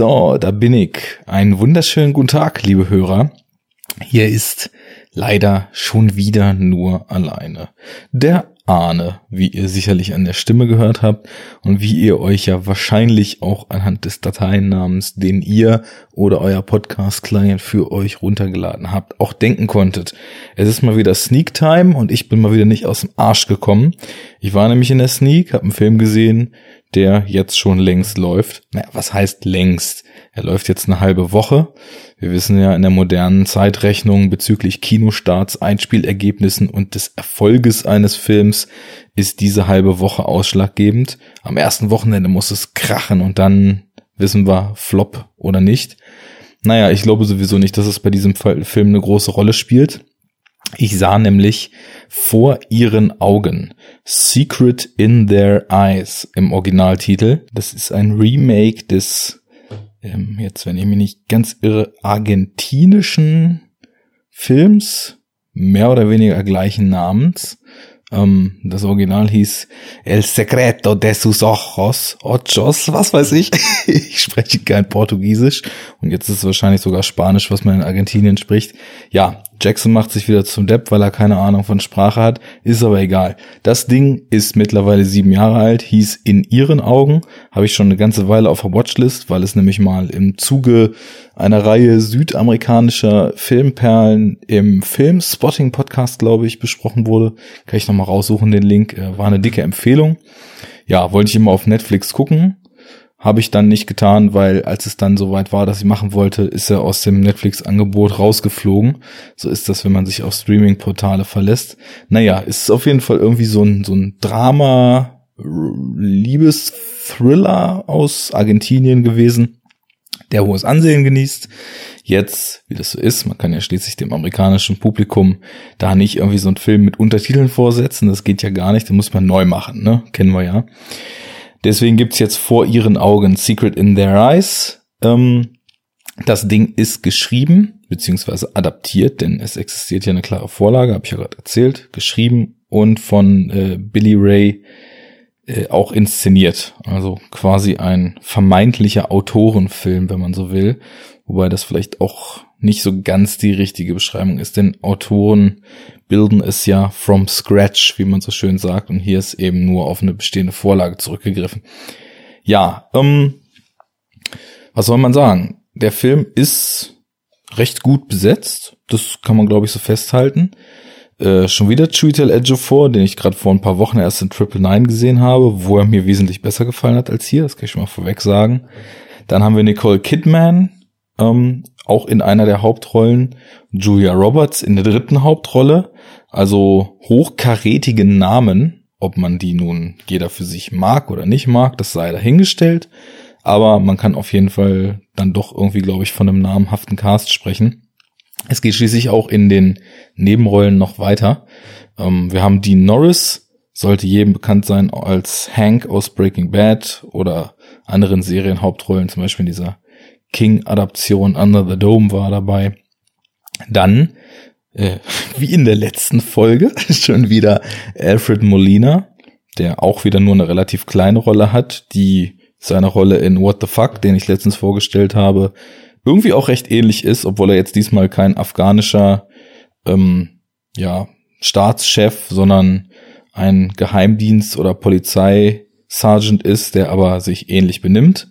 So, da bin ich. Einen wunderschönen guten Tag, liebe Hörer. Hier ist leider schon wieder nur alleine. Der Ahne, wie ihr sicherlich an der Stimme gehört habt und wie ihr euch ja wahrscheinlich auch anhand des Dateiennamens, den ihr oder euer Podcast-Client für euch runtergeladen habt, auch denken konntet. Es ist mal wieder Sneak Time und ich bin mal wieder nicht aus dem Arsch gekommen. Ich war nämlich in der Sneak, habe einen Film gesehen, der jetzt schon längst läuft. Naja, was heißt längst? Er läuft jetzt eine halbe Woche. Wir wissen ja in der modernen Zeitrechnung bezüglich Kinostarts, Einspielergebnissen und des Erfolges eines Films ist diese halbe Woche ausschlaggebend. Am ersten Wochenende muss es krachen und dann wissen wir Flop oder nicht. Naja, ich glaube sowieso nicht, dass es bei diesem Film eine große Rolle spielt. Ich sah nämlich vor ihren Augen Secret in Their Eyes im Originaltitel. Das ist ein Remake des, ähm, jetzt wenn ich mich nicht ganz irre, argentinischen Films, mehr oder weniger gleichen Namens. Ähm, das Original hieß El Secreto de sus Ojos, Ochos, was weiß ich. ich spreche kein Portugiesisch und jetzt ist es wahrscheinlich sogar Spanisch, was man in Argentinien spricht. Ja, Jackson macht sich wieder zum Depp, weil er keine Ahnung von Sprache hat, ist aber egal. Das Ding ist mittlerweile sieben Jahre alt, hieß In ihren Augen, habe ich schon eine ganze Weile auf der Watchlist, weil es nämlich mal im Zuge einer Reihe südamerikanischer Filmperlen im Filmspotting Podcast, glaube ich, besprochen wurde. Kann ich nochmal raussuchen, den Link, äh, war eine dicke Empfehlung. Ja, wollte ich immer auf Netflix gucken, habe ich dann nicht getan, weil als es dann soweit war, dass ich machen wollte, ist er aus dem Netflix-Angebot rausgeflogen. So ist das, wenn man sich auf Streaming-Portale verlässt. Naja, ist auf jeden Fall irgendwie so ein, so ein Drama, Liebes-Thriller aus Argentinien gewesen, der hohes Ansehen genießt. Jetzt, wie das so ist, man kann ja schließlich dem amerikanischen Publikum da nicht irgendwie so einen Film mit Untertiteln vorsetzen. Das geht ja gar nicht, den muss man neu machen, ne? Kennen wir ja. Deswegen gibt's jetzt vor ihren Augen Secret in Their Eyes. Ähm, das Ding ist geschrieben beziehungsweise adaptiert, denn es existiert ja eine klare Vorlage, habe ich ja gerade erzählt, geschrieben und von äh, Billy Ray äh, auch inszeniert. Also quasi ein vermeintlicher Autorenfilm, wenn man so will. Wobei das vielleicht auch nicht so ganz die richtige Beschreibung ist, denn Autoren bilden es ja from scratch, wie man so schön sagt, und hier ist eben nur auf eine bestehende Vorlage zurückgegriffen. Ja, ähm, was soll man sagen? Der Film ist recht gut besetzt, das kann man glaube ich so festhalten. Äh, schon wieder Chiwetel Ejiofor, den ich gerade vor ein paar Wochen erst in Triple Nine gesehen habe, wo er mir wesentlich besser gefallen hat als hier, das kann ich schon mal vorweg sagen. Dann haben wir Nicole Kidman, ähm, auch in einer der Hauptrollen, Julia Roberts in der dritten Hauptrolle, also hochkarätige Namen, ob man die nun jeder für sich mag oder nicht mag, das sei dahingestellt, aber man kann auf jeden Fall dann doch irgendwie, glaube ich, von einem namhaften Cast sprechen. Es geht schließlich auch in den Nebenrollen noch weiter. Ähm, wir haben Dean Norris, sollte jedem bekannt sein als Hank aus Breaking Bad oder anderen Serienhauptrollen, zum Beispiel in dieser King-Adaption Under the Dome war dabei. Dann, äh, wie in der letzten Folge, schon wieder Alfred Molina, der auch wieder nur eine relativ kleine Rolle hat, die seiner Rolle in What the Fuck, den ich letztens vorgestellt habe, irgendwie auch recht ähnlich ist, obwohl er jetzt diesmal kein afghanischer ähm, ja, Staatschef, sondern ein Geheimdienst- oder Polizeisergeant ist, der aber sich ähnlich benimmt.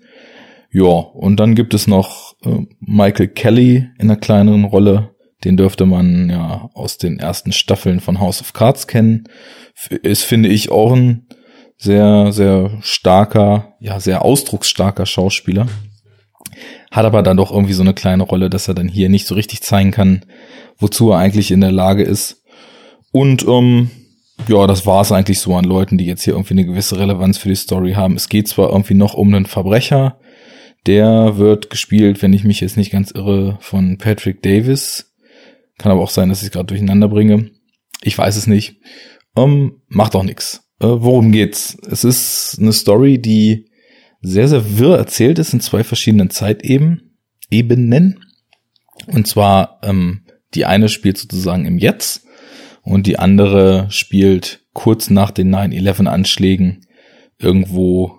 Ja, und dann gibt es noch äh, Michael Kelly in einer kleineren Rolle. Den dürfte man ja aus den ersten Staffeln von House of Cards kennen. Ist, finde ich, auch ein sehr, sehr starker, ja, sehr ausdrucksstarker Schauspieler. Hat aber dann doch irgendwie so eine kleine Rolle, dass er dann hier nicht so richtig zeigen kann, wozu er eigentlich in der Lage ist. Und ähm, ja, das war es eigentlich so an Leuten, die jetzt hier irgendwie eine gewisse Relevanz für die Story haben. Es geht zwar irgendwie noch um einen Verbrecher, der wird gespielt, wenn ich mich jetzt nicht ganz irre, von Patrick Davis. Kann aber auch sein, dass ich es gerade durcheinander bringe. Ich weiß es nicht. Ähm, macht auch nix. Äh, worum geht's? Es ist eine Story, die sehr, sehr wirr erzählt ist in zwei verschiedenen Zeitebenen. Ebenen. Und zwar, ähm, die eine spielt sozusagen im Jetzt und die andere spielt kurz nach den 9-11-Anschlägen irgendwo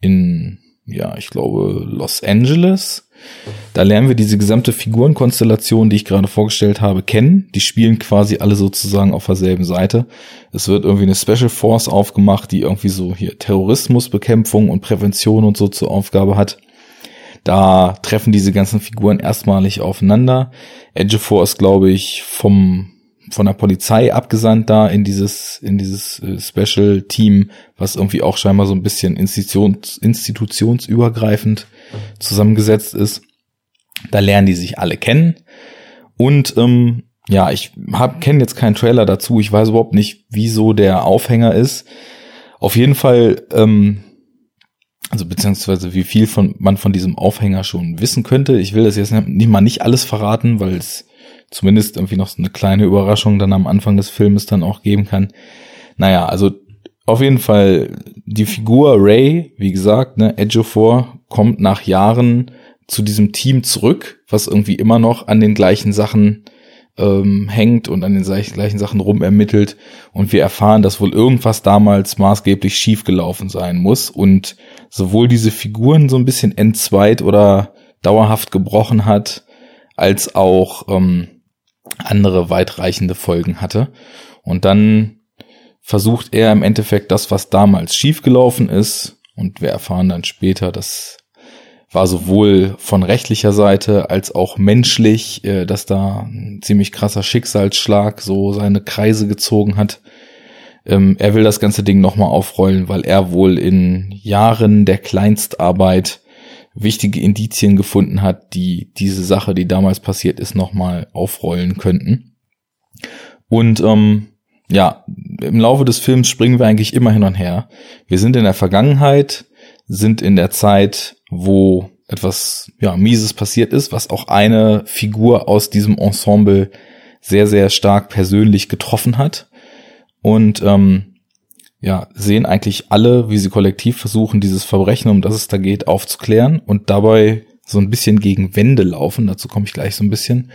in ja, ich glaube, Los Angeles. Da lernen wir diese gesamte Figurenkonstellation, die ich gerade vorgestellt habe, kennen. Die spielen quasi alle sozusagen auf derselben Seite. Es wird irgendwie eine Special Force aufgemacht, die irgendwie so hier Terrorismusbekämpfung und Prävention und so zur Aufgabe hat. Da treffen diese ganzen Figuren erstmalig aufeinander. Edgefor ist, glaube ich, vom von der Polizei abgesandt da in dieses in dieses äh, Special Team, was irgendwie auch scheinbar so ein bisschen institutions, institutionsübergreifend zusammengesetzt ist. Da lernen die sich alle kennen und ähm, ja, ich kenne jetzt keinen Trailer dazu. Ich weiß überhaupt nicht, wieso der Aufhänger ist. Auf jeden Fall ähm, also beziehungsweise wie viel von man von diesem Aufhänger schon wissen könnte. Ich will das jetzt nicht mal nicht alles verraten, weil es zumindest irgendwie noch so eine kleine Überraschung dann am Anfang des Filmes dann auch geben kann. Naja, also auf jeden Fall die Figur Ray, wie gesagt, ne, Edgeofor kommt nach Jahren zu diesem Team zurück, was irgendwie immer noch an den gleichen Sachen ähm, hängt und an den gleichen Sachen rumermittelt. Und wir erfahren, dass wohl irgendwas damals maßgeblich schiefgelaufen sein muss und sowohl diese Figuren so ein bisschen entzweit oder dauerhaft gebrochen hat, als auch ähm, andere weitreichende Folgen hatte. Und dann versucht er im Endeffekt das, was damals schiefgelaufen ist, und wir erfahren dann später, dass war sowohl von rechtlicher Seite als auch menschlich, äh, dass da ein ziemlich krasser Schicksalsschlag so seine Kreise gezogen hat. Ähm, er will das ganze Ding nochmal aufrollen, weil er wohl in Jahren der Kleinstarbeit wichtige Indizien gefunden hat, die diese Sache, die damals passiert ist, nochmal aufrollen könnten. Und ähm, ja, im Laufe des Films springen wir eigentlich immer hin und her. Wir sind in der Vergangenheit, sind in der Zeit, wo etwas ja mieses passiert ist, was auch eine Figur aus diesem Ensemble sehr sehr stark persönlich getroffen hat und ähm, ja sehen eigentlich alle, wie sie kollektiv versuchen, dieses Verbrechen, um das es da geht, aufzuklären und dabei so ein bisschen gegen Wände laufen. Dazu komme ich gleich so ein bisschen.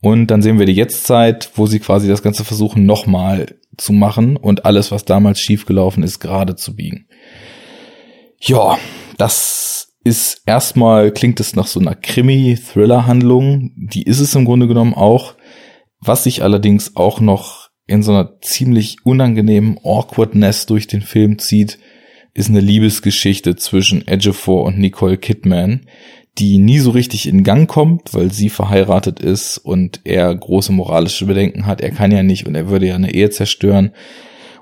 Und dann sehen wir die Jetztzeit, wo sie quasi das Ganze versuchen, nochmal zu machen und alles, was damals schiefgelaufen ist, gerade zu biegen. Ja, das ist erstmal, klingt es nach so einer Krimi-Thriller-Handlung. Die ist es im Grunde genommen auch. Was sich allerdings auch noch in so einer ziemlich unangenehmen Awkwardness durch den Film zieht, ist eine Liebesgeschichte zwischen Edgefor und Nicole Kidman, die nie so richtig in Gang kommt, weil sie verheiratet ist und er große moralische Bedenken hat. Er kann ja nicht und er würde ja eine Ehe zerstören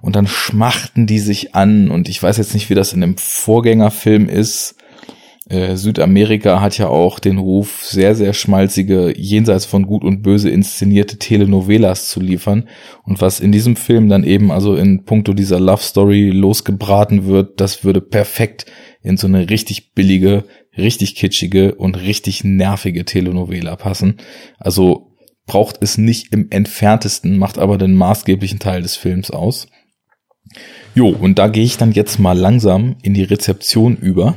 und dann schmachten die sich an und ich weiß jetzt nicht, wie das in dem Vorgängerfilm ist. Äh, Südamerika hat ja auch den Ruf, sehr, sehr schmalzige, jenseits von Gut und Böse inszenierte Telenovelas zu liefern. Und was in diesem Film dann eben also in puncto dieser Love Story losgebraten wird, das würde perfekt in so eine richtig billige, richtig kitschige und richtig nervige Telenovela passen. Also braucht es nicht im entferntesten, macht aber den maßgeblichen Teil des Films aus. Jo, und da gehe ich dann jetzt mal langsam in die Rezeption über.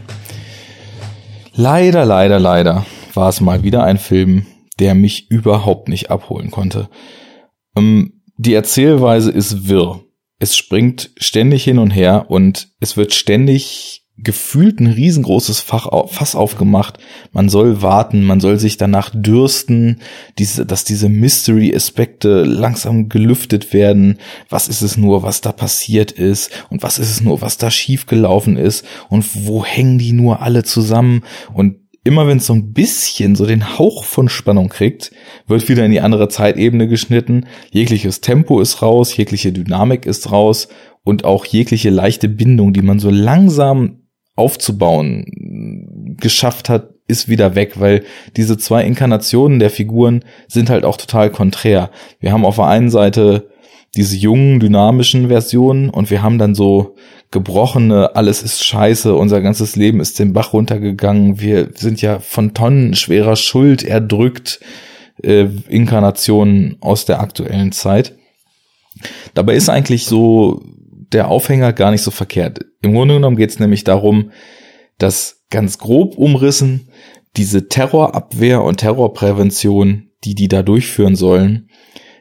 Leider, leider, leider war es mal wieder ein Film, der mich überhaupt nicht abholen konnte. Ähm, die Erzählweise ist wirr. Es springt ständig hin und her und es wird ständig gefühlt ein riesengroßes Fach, Fass aufgemacht. Man soll warten, man soll sich danach dürsten, diese, dass diese Mystery-Aspekte langsam gelüftet werden. Was ist es nur, was da passiert ist? Und was ist es nur, was da schiefgelaufen ist? Und wo hängen die nur alle zusammen? Und immer wenn es so ein bisschen so den Hauch von Spannung kriegt, wird wieder in die andere Zeitebene geschnitten. Jegliches Tempo ist raus, jegliche Dynamik ist raus und auch jegliche leichte Bindung, die man so langsam aufzubauen geschafft hat, ist wieder weg, weil diese zwei Inkarnationen der Figuren sind halt auch total konträr. Wir haben auf der einen Seite diese jungen, dynamischen Versionen und wir haben dann so gebrochene, alles ist scheiße, unser ganzes Leben ist den Bach runtergegangen, wir sind ja von Tonnen schwerer Schuld erdrückt, äh, Inkarnationen aus der aktuellen Zeit. Dabei ist eigentlich so der Aufhänger gar nicht so verkehrt. Im Grunde genommen geht es nämlich darum, dass ganz grob umrissen diese Terrorabwehr und Terrorprävention, die die da durchführen sollen,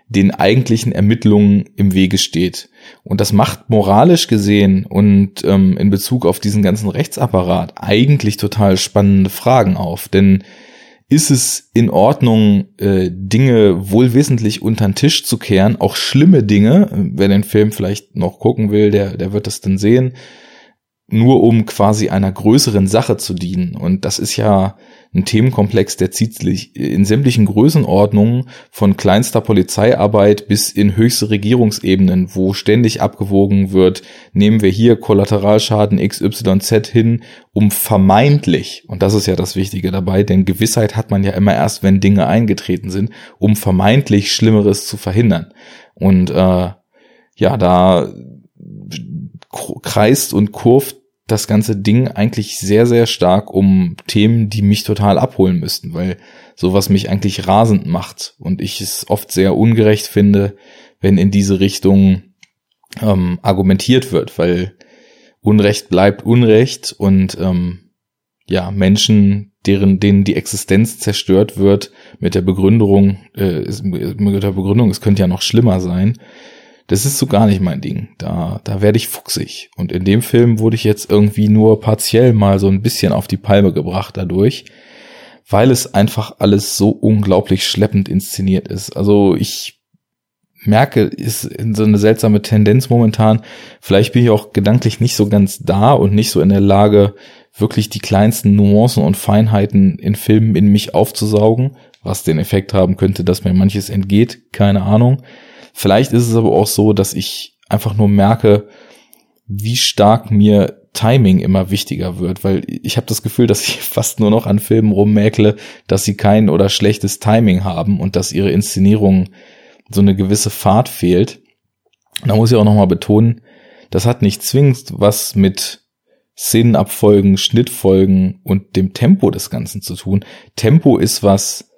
den eigentlichen Ermittlungen im Wege steht. Und das macht moralisch gesehen und ähm, in Bezug auf diesen ganzen Rechtsapparat eigentlich total spannende Fragen auf. Denn ist es in Ordnung, äh, Dinge wohlwissentlich unter den Tisch zu kehren, auch schlimme Dinge, wer den Film vielleicht noch gucken will, der, der wird das dann sehen, nur um quasi einer größeren Sache zu dienen. Und das ist ja ein Themenkomplex, der zieht sich in sämtlichen Größenordnungen von kleinster Polizeiarbeit bis in höchste Regierungsebenen, wo ständig abgewogen wird, nehmen wir hier Kollateralschaden XYZ hin, um vermeintlich, und das ist ja das Wichtige dabei, denn Gewissheit hat man ja immer erst, wenn Dinge eingetreten sind, um vermeintlich Schlimmeres zu verhindern. Und äh, ja, da kreist und kurft das ganze Ding eigentlich sehr, sehr stark um Themen, die mich total abholen müssten, weil sowas mich eigentlich rasend macht und ich es oft sehr ungerecht finde, wenn in diese Richtung ähm, argumentiert wird, weil Unrecht bleibt Unrecht und ähm, ja, Menschen, deren, denen die Existenz zerstört wird, mit der Begründung, äh, mit der Begründung, es könnte ja noch schlimmer sein, das ist so gar nicht mein Ding. Da, da werde ich fuchsig. Und in dem Film wurde ich jetzt irgendwie nur partiell mal so ein bisschen auf die Palme gebracht dadurch, weil es einfach alles so unglaublich schleppend inszeniert ist. Also ich merke, ist in so eine seltsame Tendenz momentan. Vielleicht bin ich auch gedanklich nicht so ganz da und nicht so in der Lage, wirklich die kleinsten Nuancen und Feinheiten in Filmen in mich aufzusaugen, was den Effekt haben könnte, dass mir manches entgeht, keine Ahnung. Vielleicht ist es aber auch so, dass ich einfach nur merke, wie stark mir Timing immer wichtiger wird, weil ich habe das Gefühl, dass ich fast nur noch an Filmen rummäkle, dass sie kein oder schlechtes Timing haben und dass ihre Inszenierung so eine gewisse Fahrt fehlt. Da muss ich auch nochmal betonen, das hat nicht zwingend was mit Szenenabfolgen, Schnittfolgen und dem Tempo des Ganzen zu tun. Tempo ist was,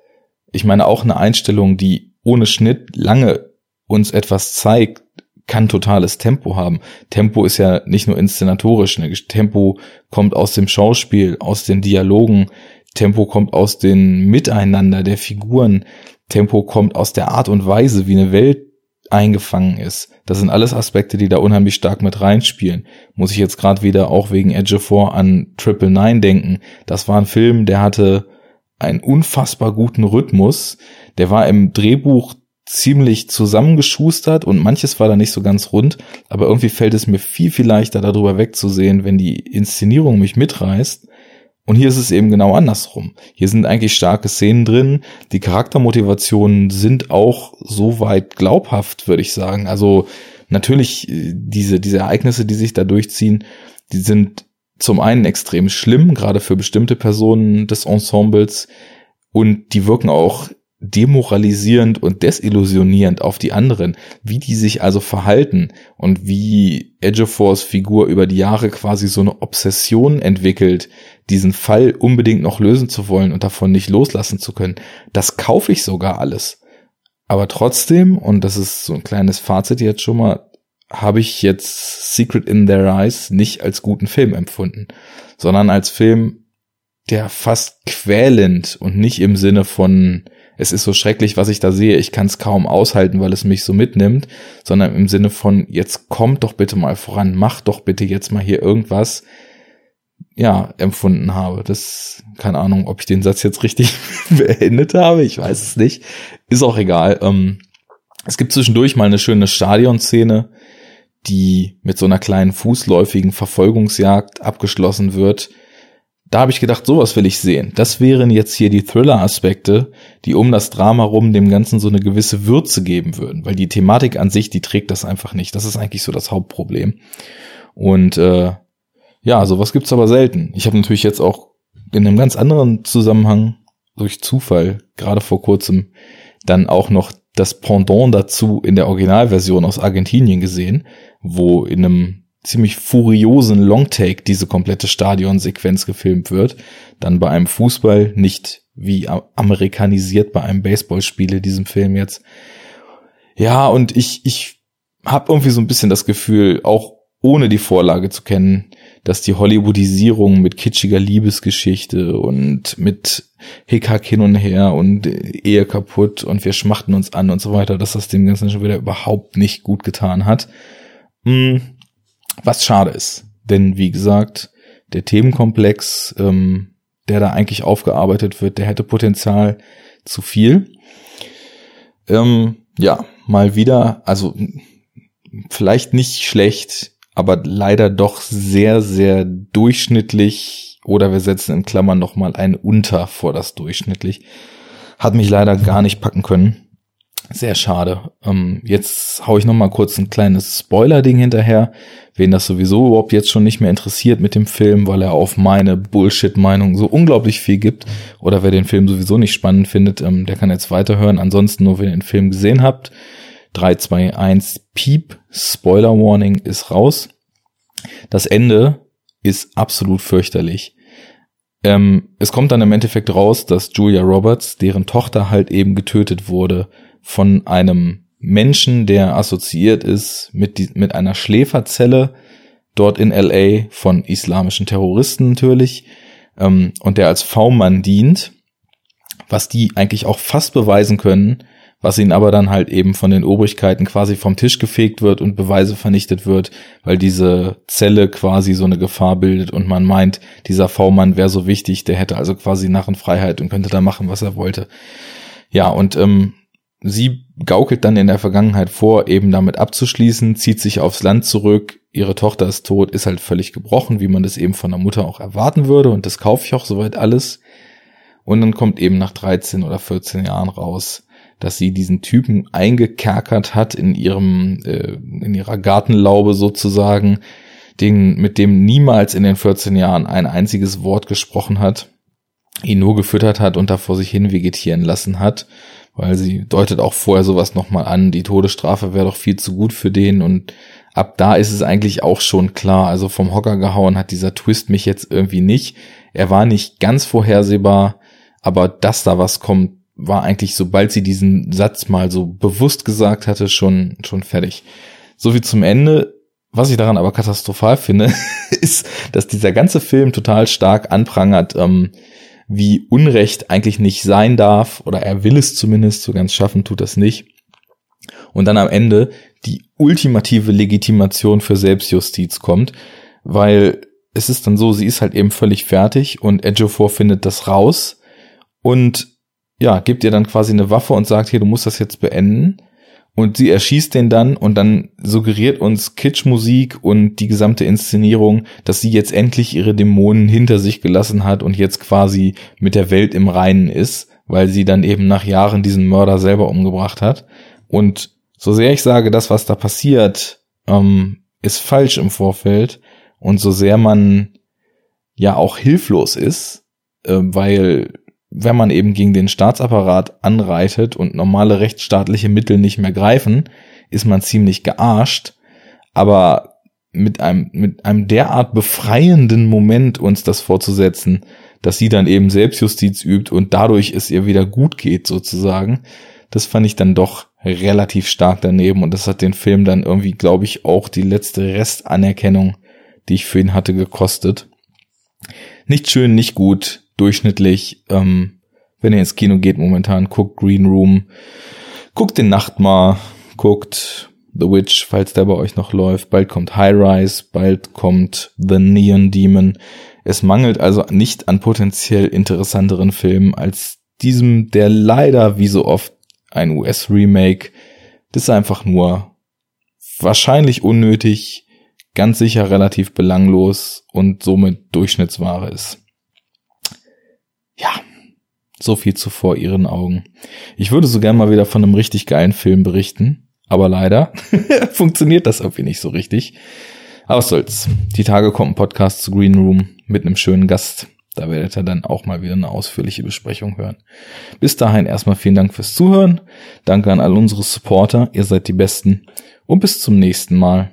ich meine auch eine Einstellung, die ohne Schnitt lange uns etwas zeigt, kann totales Tempo haben. Tempo ist ja nicht nur inszenatorisch, ne? Tempo kommt aus dem Schauspiel, aus den Dialogen, Tempo kommt aus den Miteinander der Figuren, Tempo kommt aus der Art und Weise, wie eine Welt eingefangen ist. Das sind alles Aspekte, die da unheimlich stark mit reinspielen. Muss ich jetzt gerade wieder auch wegen Edge 4 an Triple Nine denken. Das war ein Film, der hatte einen unfassbar guten Rhythmus. Der war im Drehbuch ziemlich zusammengeschustert und manches war da nicht so ganz rund, aber irgendwie fällt es mir viel, viel leichter darüber wegzusehen, wenn die Inszenierung mich mitreißt. Und hier ist es eben genau andersrum. Hier sind eigentlich starke Szenen drin. Die Charaktermotivationen sind auch soweit glaubhaft, würde ich sagen. Also natürlich äh, diese, diese Ereignisse, die sich da durchziehen, die sind zum einen extrem schlimm, gerade für bestimmte Personen des Ensembles. Und die wirken auch demoralisierend und desillusionierend auf die anderen, wie die sich also verhalten und wie Edgeforce Figur über die Jahre quasi so eine Obsession entwickelt, diesen Fall unbedingt noch lösen zu wollen und davon nicht loslassen zu können. Das kaufe ich sogar alles. Aber trotzdem, und das ist so ein kleines Fazit jetzt schon mal, habe ich jetzt Secret in Their Eyes nicht als guten Film empfunden, sondern als Film, der fast quälend und nicht im Sinne von es ist so schrecklich, was ich da sehe, ich kann es kaum aushalten, weil es mich so mitnimmt, sondern im Sinne von, jetzt kommt doch bitte mal voran, mach doch bitte jetzt mal hier irgendwas, ja, empfunden habe. Das, keine Ahnung, ob ich den Satz jetzt richtig beendet habe, ich weiß es nicht. Ist auch egal. Ähm, es gibt zwischendurch mal eine schöne Stadionszene, die mit so einer kleinen fußläufigen Verfolgungsjagd abgeschlossen wird da habe ich gedacht, sowas will ich sehen. Das wären jetzt hier die Thriller-Aspekte, die um das Drama rum dem Ganzen so eine gewisse Würze geben würden, weil die Thematik an sich, die trägt das einfach nicht. Das ist eigentlich so das Hauptproblem. Und äh, ja, sowas gibt's aber selten. Ich habe natürlich jetzt auch in einem ganz anderen Zusammenhang durch Zufall gerade vor kurzem dann auch noch das Pendant dazu in der Originalversion aus Argentinien gesehen, wo in einem ziemlich furiosen Longtake diese komplette Stadionsequenz gefilmt wird. Dann bei einem Fußball, nicht wie amerikanisiert bei einem Baseballspiel in diesem Film jetzt. Ja, und ich, ich habe irgendwie so ein bisschen das Gefühl, auch ohne die Vorlage zu kennen, dass die Hollywoodisierung mit kitschiger Liebesgeschichte und mit Hickhack hin und her und Ehe kaputt und wir schmachten uns an und so weiter, dass das dem Ganzen schon wieder überhaupt nicht gut getan hat. Hm, was schade ist. Denn wie gesagt, der Themenkomplex, ähm, der da eigentlich aufgearbeitet wird, der hätte Potenzial zu viel. Ähm, ja, mal wieder, also vielleicht nicht schlecht, aber leider doch sehr, sehr durchschnittlich oder wir setzen in Klammern nochmal ein unter vor das durchschnittlich. Hat mich leider gar nicht packen können. Sehr schade. Ähm, jetzt hau ich noch mal kurz ein kleines Spoiler-Ding hinterher. Wen das sowieso überhaupt jetzt schon nicht mehr interessiert mit dem Film, weil er auf meine Bullshit-Meinung so unglaublich viel gibt. Oder wer den Film sowieso nicht spannend findet, ähm, der kann jetzt weiterhören. Ansonsten nur, wenn ihr den Film gesehen habt. 3, 2, 1, Piep, Spoiler Warning ist raus. Das Ende ist absolut fürchterlich. Ähm, es kommt dann im Endeffekt raus, dass Julia Roberts, deren Tochter halt eben getötet wurde, von einem Menschen, der assoziiert ist mit, die, mit einer Schläferzelle dort in LA von islamischen Terroristen natürlich ähm, und der als V-Mann dient, was die eigentlich auch fast beweisen können, was ihnen aber dann halt eben von den Obrigkeiten quasi vom Tisch gefegt wird und Beweise vernichtet wird, weil diese Zelle quasi so eine Gefahr bildet und man meint, dieser V-Mann wäre so wichtig, der hätte also quasi Narrenfreiheit und könnte da machen, was er wollte. Ja, und ähm, Sie gaukelt dann in der Vergangenheit vor, eben damit abzuschließen, zieht sich aufs Land zurück, ihre Tochter ist tot, ist halt völlig gebrochen, wie man das eben von der Mutter auch erwarten würde und das kaufe ich auch soweit alles. Und dann kommt eben nach 13 oder 14 Jahren raus, dass sie diesen Typen eingekerkert hat in ihrem, äh, in ihrer Gartenlaube sozusagen, den, mit dem niemals in den 14 Jahren ein einziges Wort gesprochen hat, ihn nur gefüttert hat und da vor sich hin vegetieren lassen hat weil sie deutet auch vorher sowas nochmal an, die Todesstrafe wäre doch viel zu gut für den und ab da ist es eigentlich auch schon klar, also vom Hocker gehauen hat dieser Twist mich jetzt irgendwie nicht. Er war nicht ganz vorhersehbar, aber dass da was kommt, war eigentlich, sobald sie diesen Satz mal so bewusst gesagt hatte, schon, schon fertig. So wie zum Ende. Was ich daran aber katastrophal finde, ist, dass dieser ganze Film total stark anprangert, ähm, wie Unrecht eigentlich nicht sein darf, oder er will es zumindest, so ganz schaffen tut das nicht. Und dann am Ende die ultimative Legitimation für Selbstjustiz kommt, weil es ist dann so, sie ist halt eben völlig fertig und Ejiofor findet das raus und ja, gibt ihr dann quasi eine Waffe und sagt, hier, du musst das jetzt beenden. Und sie erschießt den dann und dann suggeriert uns Kitschmusik und die gesamte Inszenierung, dass sie jetzt endlich ihre Dämonen hinter sich gelassen hat und jetzt quasi mit der Welt im Reinen ist, weil sie dann eben nach Jahren diesen Mörder selber umgebracht hat. Und so sehr ich sage, das, was da passiert, ähm, ist falsch im Vorfeld und so sehr man ja auch hilflos ist, äh, weil wenn man eben gegen den Staatsapparat anreitet und normale rechtsstaatliche Mittel nicht mehr greifen, ist man ziemlich gearscht. Aber mit einem, mit einem derart befreienden Moment uns das vorzusetzen, dass sie dann eben Selbstjustiz übt und dadurch es ihr wieder gut geht sozusagen, das fand ich dann doch relativ stark daneben und das hat den Film dann irgendwie, glaube ich, auch die letzte Restanerkennung, die ich für ihn hatte, gekostet. Nicht schön, nicht gut, durchschnittlich. Ähm, wenn ihr ins Kino geht momentan, guckt Green Room, guckt den Nachtmar, guckt The Witch, falls der bei euch noch läuft. Bald kommt High Rise, bald kommt The Neon Demon. Es mangelt also nicht an potenziell interessanteren Filmen als diesem, der leider wie so oft ein US-Remake, das einfach nur wahrscheinlich unnötig, ganz sicher relativ belanglos und somit Durchschnittsware ist. So viel zuvor ihren Augen. Ich würde so gern mal wieder von einem richtig geilen Film berichten, aber leider funktioniert das irgendwie nicht so richtig. Aber was soll's. Die Tage kommt ein Podcast zu Green Room mit einem schönen Gast. Da werdet ihr dann auch mal wieder eine ausführliche Besprechung hören. Bis dahin erstmal vielen Dank fürs Zuhören. Danke an all unsere Supporter. Ihr seid die Besten. Und bis zum nächsten Mal.